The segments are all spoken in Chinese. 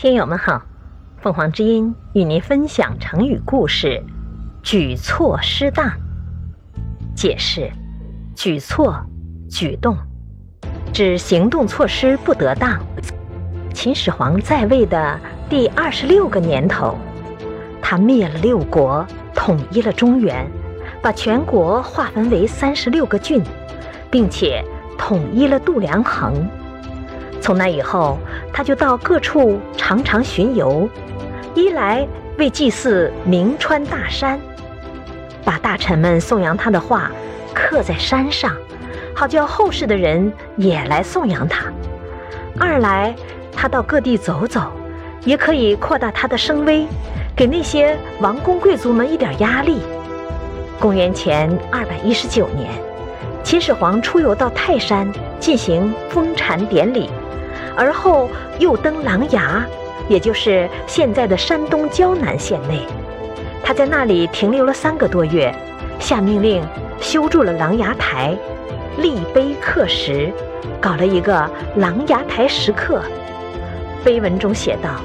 听友们好，凤凰之音与您分享成语故事“举措失当”。解释：举措，举动，指行动措施不得当。秦始皇在位的第二十六个年头，他灭了六国，统一了中原，把全国划分为三十六个郡，并且统一了度量衡。从那以后，他就到各处常常巡游，一来为祭祀名川大山，把大臣们颂扬他的话刻在山上，好叫后世的人也来颂扬他；二来他到各地走走，也可以扩大他的声威，给那些王公贵族们一点压力。公元前二百一十九年，秦始皇出游到泰山进行封禅典礼。而后又登琅琊，也就是现在的山东胶南县内。他在那里停留了三个多月，下命令修筑了琅琊台，立碑刻石，搞了一个琅琊台石刻。碑文中写道：“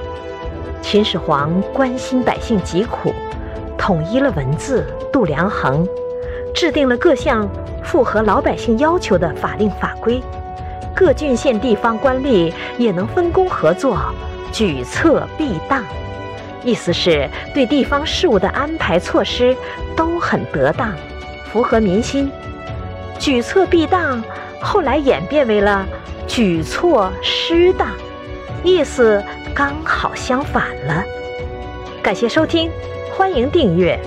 秦始皇关心百姓疾苦，统一了文字度量衡，制定了各项符合老百姓要求的法令法规。”各郡县地方官吏也能分工合作，举措必当，意思是对地方事务的安排措施都很得当，符合民心。举措必当后来演变为了举措失当，意思刚好相反了。感谢收听，欢迎订阅。